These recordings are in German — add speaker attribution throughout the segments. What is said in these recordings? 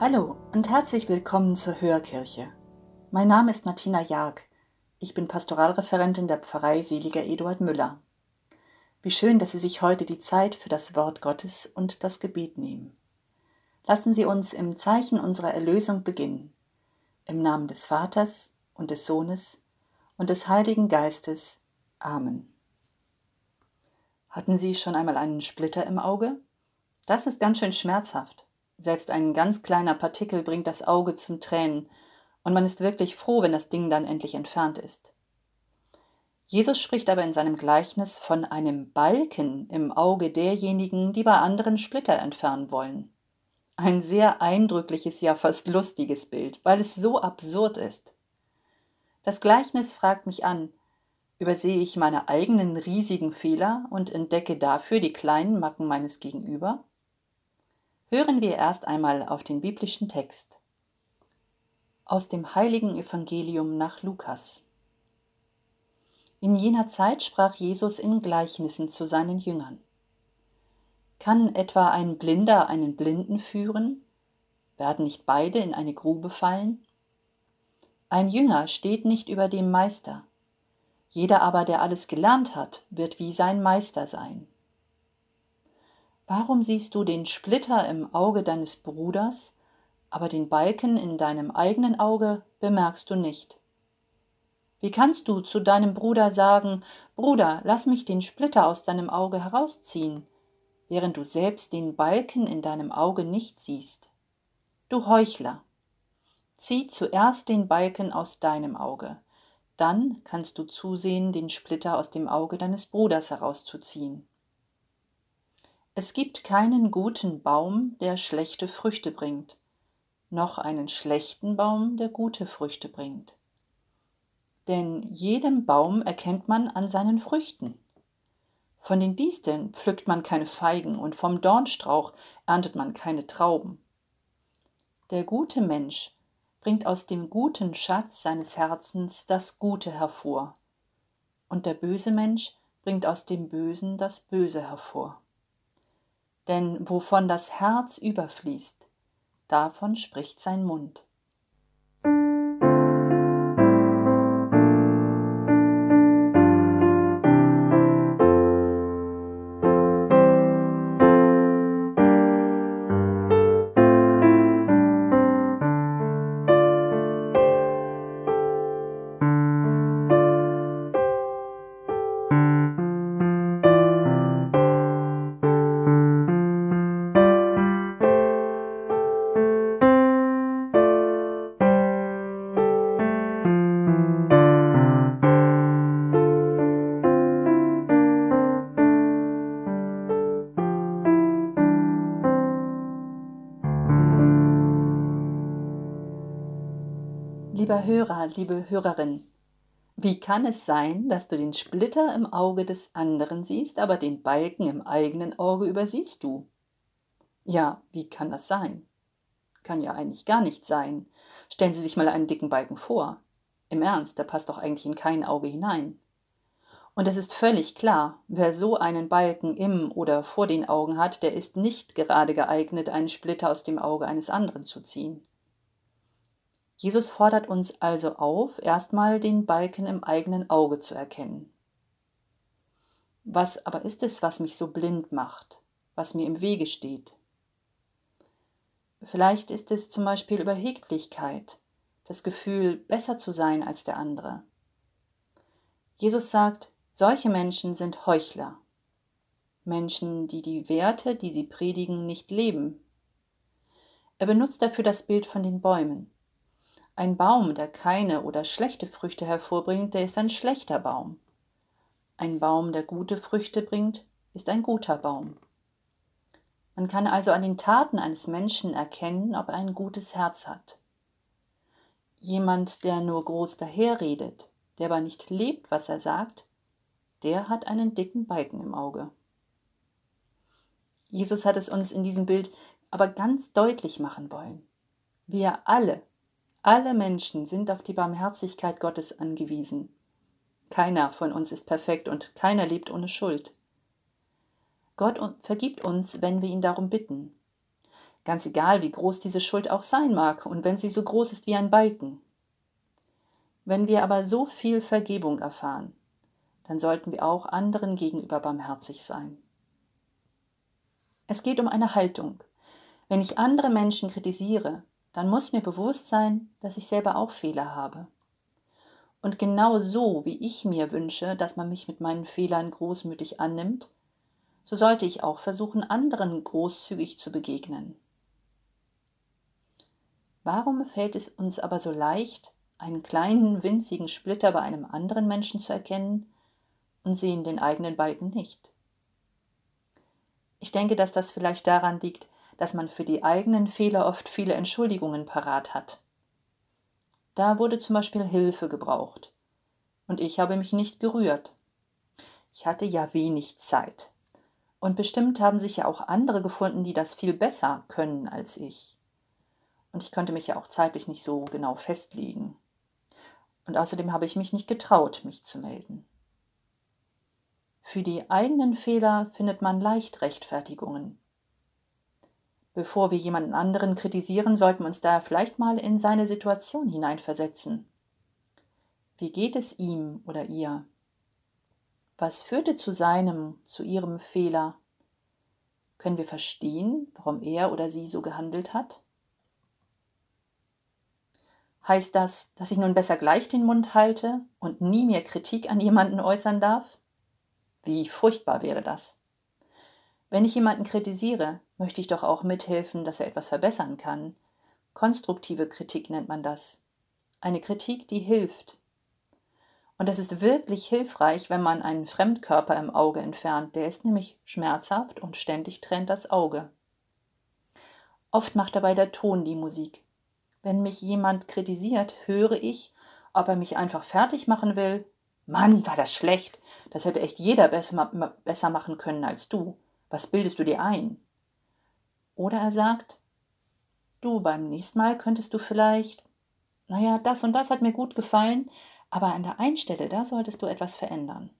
Speaker 1: Hallo und herzlich willkommen zur Hörkirche. Mein Name ist Martina Jag. Ich bin Pastoralreferentin der Pfarrei Seliger Eduard Müller. Wie schön, dass Sie sich heute die Zeit für das Wort Gottes und das Gebet nehmen. Lassen Sie uns im Zeichen unserer Erlösung beginnen. Im Namen des Vaters und des Sohnes und des Heiligen Geistes. Amen. Hatten Sie schon einmal einen Splitter im Auge? Das ist ganz schön schmerzhaft. Selbst ein ganz kleiner Partikel bringt das Auge zum Tränen, und man ist wirklich froh, wenn das Ding dann endlich entfernt ist. Jesus spricht aber in seinem Gleichnis von einem Balken im Auge derjenigen, die bei anderen Splitter entfernen wollen. Ein sehr eindrückliches, ja fast lustiges Bild, weil es so absurd ist. Das Gleichnis fragt mich an, übersehe ich meine eigenen riesigen Fehler und entdecke dafür die kleinen Macken meines Gegenüber? Hören wir erst einmal auf den biblischen Text. Aus dem heiligen Evangelium nach Lukas. In jener Zeit sprach Jesus in Gleichnissen zu seinen Jüngern. Kann etwa ein Blinder einen Blinden führen? Werden nicht beide in eine Grube fallen? Ein Jünger steht nicht über dem Meister. Jeder aber, der alles gelernt hat, wird wie sein Meister sein. Warum siehst du den Splitter im Auge deines Bruders, aber den Balken in deinem eigenen Auge bemerkst du nicht? Wie kannst du zu deinem Bruder sagen, Bruder, lass mich den Splitter aus deinem Auge herausziehen, während du selbst den Balken in deinem Auge nicht siehst? Du Heuchler! Zieh zuerst den Balken aus deinem Auge, dann kannst du zusehen, den Splitter aus dem Auge deines Bruders herauszuziehen. Es gibt keinen guten Baum, der schlechte Früchte bringt, noch einen schlechten Baum, der gute Früchte bringt denn jedem Baum erkennt man an seinen Früchten. Von den Disteln pflückt man keine Feigen und vom Dornstrauch erntet man keine Trauben. Der gute Mensch bringt aus dem guten Schatz seines Herzens das Gute hervor, und der böse Mensch bringt aus dem Bösen das Böse hervor. Denn wovon das Herz überfließt, davon spricht sein Mund. Lieber Hörer, liebe Hörerin, wie kann es sein, dass du den Splitter im Auge des anderen siehst, aber den Balken im eigenen Auge übersiehst du? Ja, wie kann das sein? Kann ja eigentlich gar nicht sein. Stellen Sie sich mal einen dicken Balken vor. Im Ernst, der passt doch eigentlich in kein Auge hinein. Und es ist völlig klar, wer so einen Balken im oder vor den Augen hat, der ist nicht gerade geeignet, einen Splitter aus dem Auge eines anderen zu ziehen. Jesus fordert uns also auf, erstmal den Balken im eigenen Auge zu erkennen. Was aber ist es, was mich so blind macht, was mir im Wege steht? Vielleicht ist es zum Beispiel Überheblichkeit, das Gefühl, besser zu sein als der andere. Jesus sagt, solche Menschen sind Heuchler, Menschen, die die Werte, die sie predigen, nicht leben. Er benutzt dafür das Bild von den Bäumen. Ein Baum, der keine oder schlechte Früchte hervorbringt, der ist ein schlechter Baum. Ein Baum, der gute Früchte bringt, ist ein guter Baum. Man kann also an den Taten eines Menschen erkennen, ob er ein gutes Herz hat. Jemand, der nur groß daherredet, der aber nicht lebt, was er sagt, der hat einen dicken Balken im Auge. Jesus hat es uns in diesem Bild aber ganz deutlich machen wollen. Wir alle alle Menschen sind auf die Barmherzigkeit Gottes angewiesen. Keiner von uns ist perfekt und keiner lebt ohne Schuld. Gott vergibt uns, wenn wir ihn darum bitten. ganz egal, wie groß diese Schuld auch sein mag und wenn sie so groß ist wie ein Balken. Wenn wir aber so viel Vergebung erfahren, dann sollten wir auch anderen gegenüber barmherzig sein. Es geht um eine Haltung. Wenn ich andere Menschen kritisiere, dann muss mir bewusst sein, dass ich selber auch Fehler habe. Und genau so, wie ich mir wünsche, dass man mich mit meinen Fehlern großmütig annimmt, so sollte ich auch versuchen, anderen großzügig zu begegnen. Warum fällt es uns aber so leicht, einen kleinen, winzigen Splitter bei einem anderen Menschen zu erkennen und sehen den eigenen Balken nicht? Ich denke, dass das vielleicht daran liegt, dass man für die eigenen Fehler oft viele Entschuldigungen parat hat. Da wurde zum Beispiel Hilfe gebraucht. Und ich habe mich nicht gerührt. Ich hatte ja wenig Zeit. Und bestimmt haben sich ja auch andere gefunden, die das viel besser können als ich. Und ich konnte mich ja auch zeitlich nicht so genau festlegen. Und außerdem habe ich mich nicht getraut, mich zu melden. Für die eigenen Fehler findet man leicht Rechtfertigungen. Bevor wir jemanden anderen kritisieren, sollten wir uns daher vielleicht mal in seine Situation hineinversetzen. Wie geht es ihm oder ihr? Was führte zu seinem, zu ihrem Fehler? Können wir verstehen, warum er oder sie so gehandelt hat? Heißt das, dass ich nun besser gleich den Mund halte und nie mehr Kritik an jemanden äußern darf? Wie furchtbar wäre das. Wenn ich jemanden kritisiere, möchte ich doch auch mithelfen, dass er etwas verbessern kann. Konstruktive Kritik nennt man das. Eine Kritik, die hilft, und das ist wirklich hilfreich, wenn man einen Fremdkörper im Auge entfernt. Der ist nämlich schmerzhaft und ständig trennt das Auge. Oft macht dabei der Ton die Musik. Wenn mich jemand kritisiert, höre ich, ob er mich einfach fertig machen will. Mann, war das schlecht. Das hätte echt jeder besser, besser machen können als du. Was bildest du dir ein? Oder er sagt, du, beim nächsten Mal könntest du vielleicht, naja, das und das hat mir gut gefallen, aber an der einen Stelle, da solltest du etwas verändern.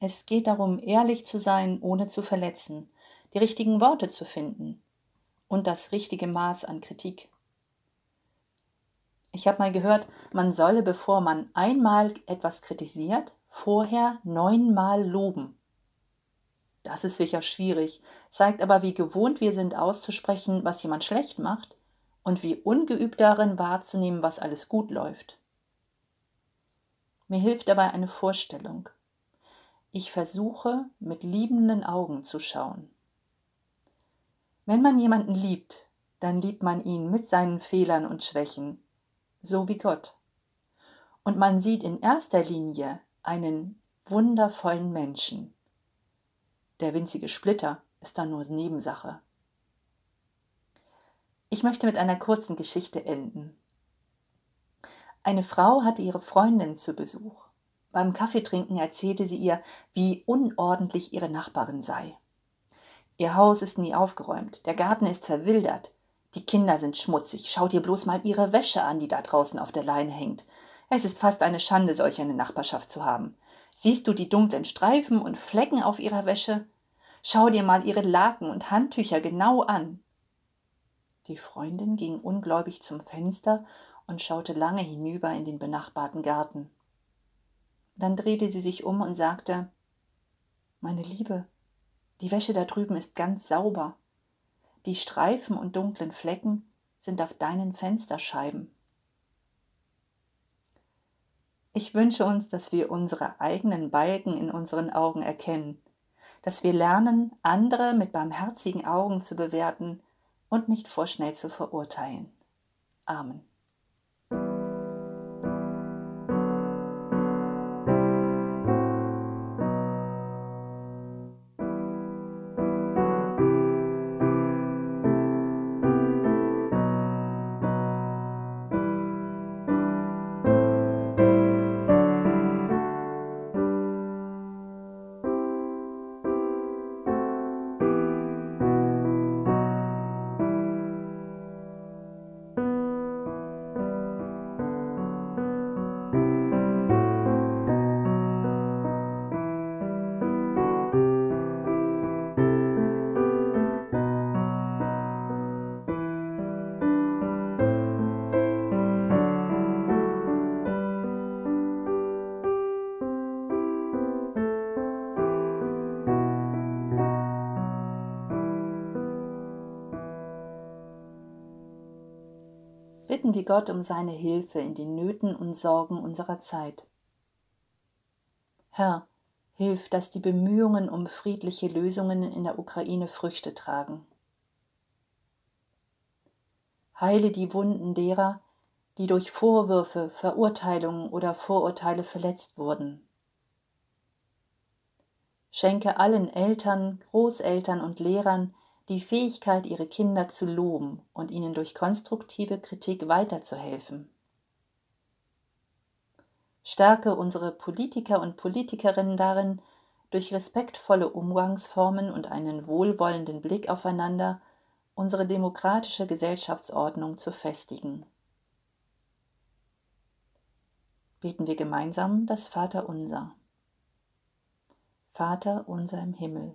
Speaker 1: Es geht darum, ehrlich zu sein, ohne zu verletzen, die richtigen Worte zu finden und das richtige Maß an Kritik. Ich habe mal gehört, man solle, bevor man einmal etwas kritisiert, vorher neunmal loben. Das ist sicher schwierig, zeigt aber, wie gewohnt wir sind auszusprechen, was jemand schlecht macht und wie ungeübt darin wahrzunehmen, was alles gut läuft. Mir hilft dabei eine Vorstellung. Ich versuche, mit liebenden Augen zu schauen. Wenn man jemanden liebt, dann liebt man ihn mit seinen Fehlern und Schwächen, so wie Gott. Und man sieht in erster Linie einen wundervollen Menschen. Der winzige Splitter ist dann nur Nebensache. Ich möchte mit einer kurzen Geschichte enden. Eine Frau hatte ihre Freundin zu Besuch. Beim Kaffeetrinken erzählte sie ihr, wie unordentlich ihre Nachbarin sei. Ihr Haus ist nie aufgeräumt, der Garten ist verwildert, die Kinder sind schmutzig, schaut ihr bloß mal ihre Wäsche an, die da draußen auf der Leine hängt. Es ist fast eine Schande, solch eine Nachbarschaft zu haben. Siehst du die dunklen Streifen und Flecken auf ihrer Wäsche? Schau dir mal ihre Laken und Handtücher genau an. Die Freundin ging ungläubig zum Fenster und schaute lange hinüber in den benachbarten Garten. Dann drehte sie sich um und sagte Meine Liebe, die Wäsche da drüben ist ganz sauber. Die Streifen und dunklen Flecken sind auf deinen Fensterscheiben. Ich wünsche uns, dass wir unsere eigenen Balken in unseren Augen erkennen, dass wir lernen, andere mit barmherzigen Augen zu bewerten und nicht vorschnell zu verurteilen. Amen. Wir Gott um seine Hilfe in den Nöten und Sorgen unserer Zeit. Herr, hilf, dass die Bemühungen um friedliche Lösungen in der Ukraine Früchte tragen. Heile die Wunden derer, die durch Vorwürfe, Verurteilungen oder Vorurteile verletzt wurden. Schenke allen Eltern, Großeltern und Lehrern die Fähigkeit, ihre Kinder zu loben und ihnen durch konstruktive Kritik weiterzuhelfen. Stärke unsere Politiker und Politikerinnen darin, durch respektvolle Umgangsformen und einen wohlwollenden Blick aufeinander unsere demokratische Gesellschaftsordnung zu festigen. Beten wir gemeinsam das Vaterunser. Vater unser im Himmel,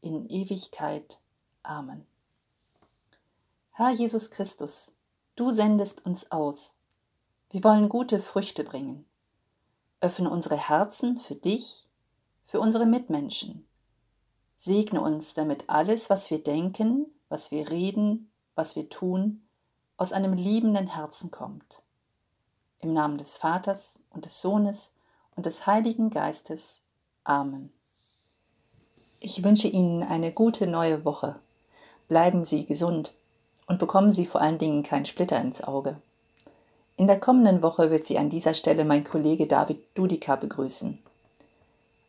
Speaker 1: in Ewigkeit. Amen. Herr Jesus Christus, du sendest uns aus. Wir wollen gute Früchte bringen. Öffne unsere Herzen für dich, für unsere Mitmenschen. Segne uns, damit alles, was wir denken, was wir reden, was wir tun, aus einem liebenden Herzen kommt. Im Namen des Vaters und des Sohnes und des Heiligen Geistes. Amen. Ich wünsche Ihnen eine gute neue Woche. Bleiben Sie gesund und bekommen Sie vor allen Dingen keinen Splitter ins Auge. In der kommenden Woche wird Sie an dieser Stelle mein Kollege David Dudika begrüßen.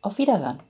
Speaker 1: Auf Wiederhören!